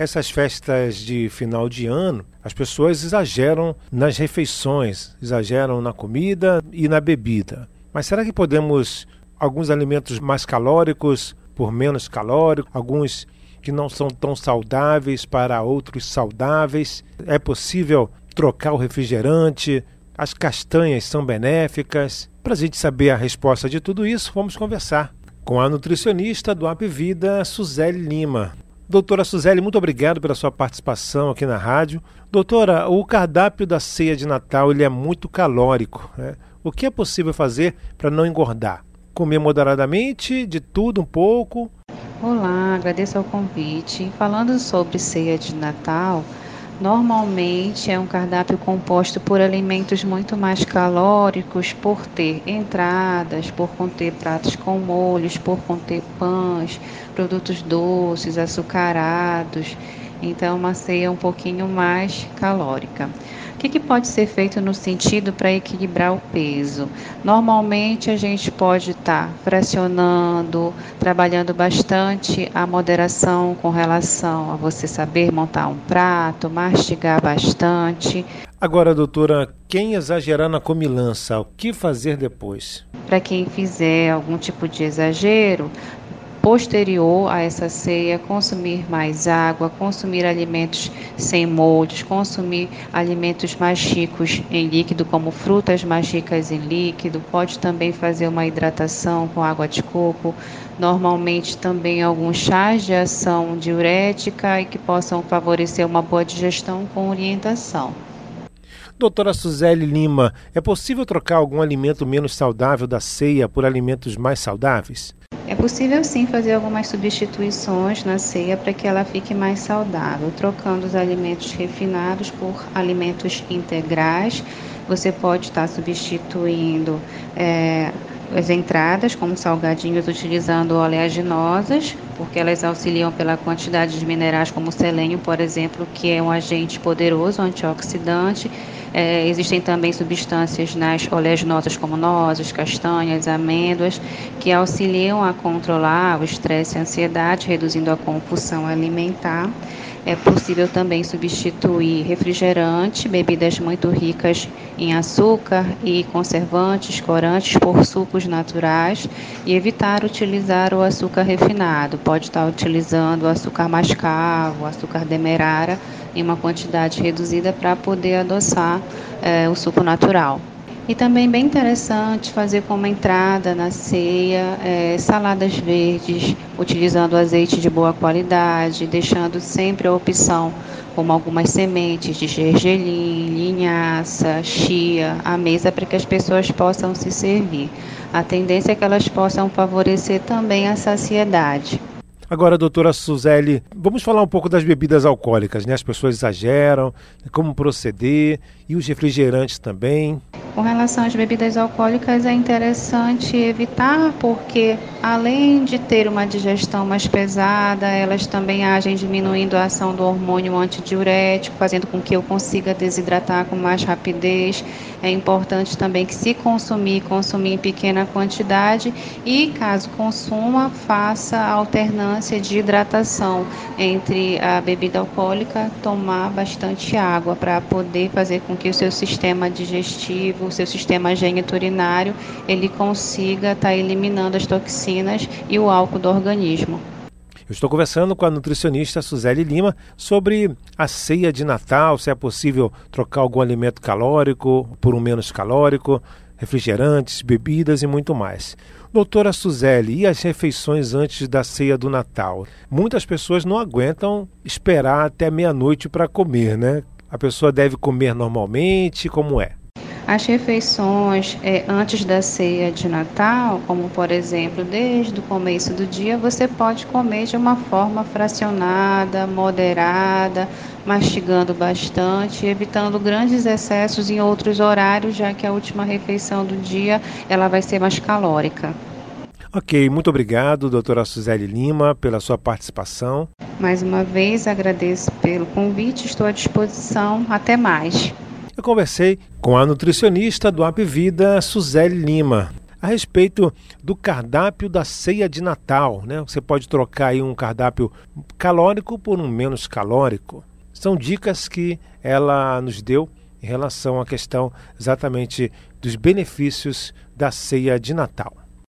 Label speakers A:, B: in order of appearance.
A: essas festas de final de ano, as pessoas exageram nas refeições, exageram na comida e na bebida. Mas será que podemos alguns alimentos mais calóricos por menos calóricos, alguns que não são tão saudáveis para outros saudáveis? É possível trocar o refrigerante? As castanhas são benéficas? Para a gente saber a resposta de tudo isso, vamos conversar com a nutricionista do App Vida, Suzele Lima. Doutora Suzeli, muito obrigado pela sua participação aqui na rádio. Doutora, o cardápio da ceia de Natal ele é muito calórico. Né? O que é possível fazer para não engordar? Comer moderadamente, de tudo um pouco?
B: Olá, agradeço ao convite. Falando sobre ceia de Natal, Normalmente é um cardápio composto por alimentos muito mais calóricos, por ter entradas, por conter pratos com molhos, por conter pães, produtos doces, açucarados. Então, uma ceia um pouquinho mais calórica que, que pode ser feito no sentido para equilibrar o peso? Normalmente a gente pode estar tá fracionando, trabalhando bastante a moderação com relação a você saber montar um prato, mastigar bastante.
A: Agora, doutora, quem exagerar na comilança, o que fazer depois?
B: Para quem fizer algum tipo de exagero, posterior a essa ceia, consumir mais água, consumir alimentos sem moldes, consumir alimentos mais ricos em líquido, como frutas mais ricas em líquido, pode também fazer uma hidratação com água de coco, normalmente também alguns chás de ação diurética e que possam favorecer uma boa digestão com orientação.
A: Doutora Suzele Lima, é possível trocar algum alimento menos saudável da ceia por alimentos mais saudáveis?
B: É possível sim fazer algumas substituições na ceia para que ela fique mais saudável, trocando os alimentos refinados por alimentos integrais. Você pode estar substituindo é, as entradas, como salgadinhos, utilizando oleaginosas, porque elas auxiliam pela quantidade de minerais, como o selênio, por exemplo, que é um agente poderoso antioxidante é, existem também substâncias nas oleaginosas como nozes, castanhas, amêndoas, que auxiliam a controlar o estresse e a ansiedade, reduzindo a compulsão alimentar. É possível também substituir refrigerante, bebidas muito ricas em açúcar e conservantes, corantes por sucos naturais e evitar utilizar o açúcar refinado. Pode estar utilizando açúcar mascavo, açúcar demerara em uma quantidade reduzida para poder adoçar é, o suco natural. E também bem interessante fazer como entrada na ceia é, saladas verdes, utilizando azeite de boa qualidade, deixando sempre a opção como algumas sementes de gergelim, linhaça, chia, à mesa para que as pessoas possam se servir. A tendência é que elas possam favorecer também a saciedade.
A: Agora, doutora Suzeli, vamos falar um pouco das bebidas alcoólicas, né? As pessoas exageram, como proceder e os refrigerantes também.
B: Com relação às bebidas alcoólicas, é interessante evitar, porque além de ter uma digestão mais pesada, elas também agem diminuindo a ação do hormônio antidiurético, fazendo com que eu consiga desidratar com mais rapidez. É importante também que, se consumir, consumir em pequena quantidade e, caso consuma, faça a alternância de hidratação entre a bebida alcoólica, tomar bastante água para poder fazer com que o seu sistema digestivo o seu sistema geniturinário ele consiga estar tá eliminando as toxinas e o álcool do organismo.
A: Eu estou conversando com a nutricionista Suzeli Lima sobre a ceia de Natal, se é possível trocar algum alimento calórico por um menos calórico, refrigerantes, bebidas e muito mais. Doutora Suzeli, e as refeições antes da ceia do Natal? Muitas pessoas não aguentam esperar até meia-noite para comer, né? A pessoa deve comer normalmente, como é?
B: As refeições é, antes da ceia de Natal, como por exemplo, desde o começo do dia, você pode comer de uma forma fracionada, moderada, mastigando bastante, evitando grandes excessos em outros horários, já que a última refeição do dia ela vai ser mais calórica.
A: Ok, muito obrigado, doutora Suzeli Lima, pela sua participação.
B: Mais uma vez agradeço pelo convite, estou à disposição. Até mais.
A: Eu conversei com a nutricionista do App Vida, Suzelle Lima. a respeito do cardápio da ceia de Natal. Né? Você pode trocar aí um cardápio calórico por um menos calórico. São dicas que ela nos deu em relação à questão exatamente dos benefícios da ceia de Natal.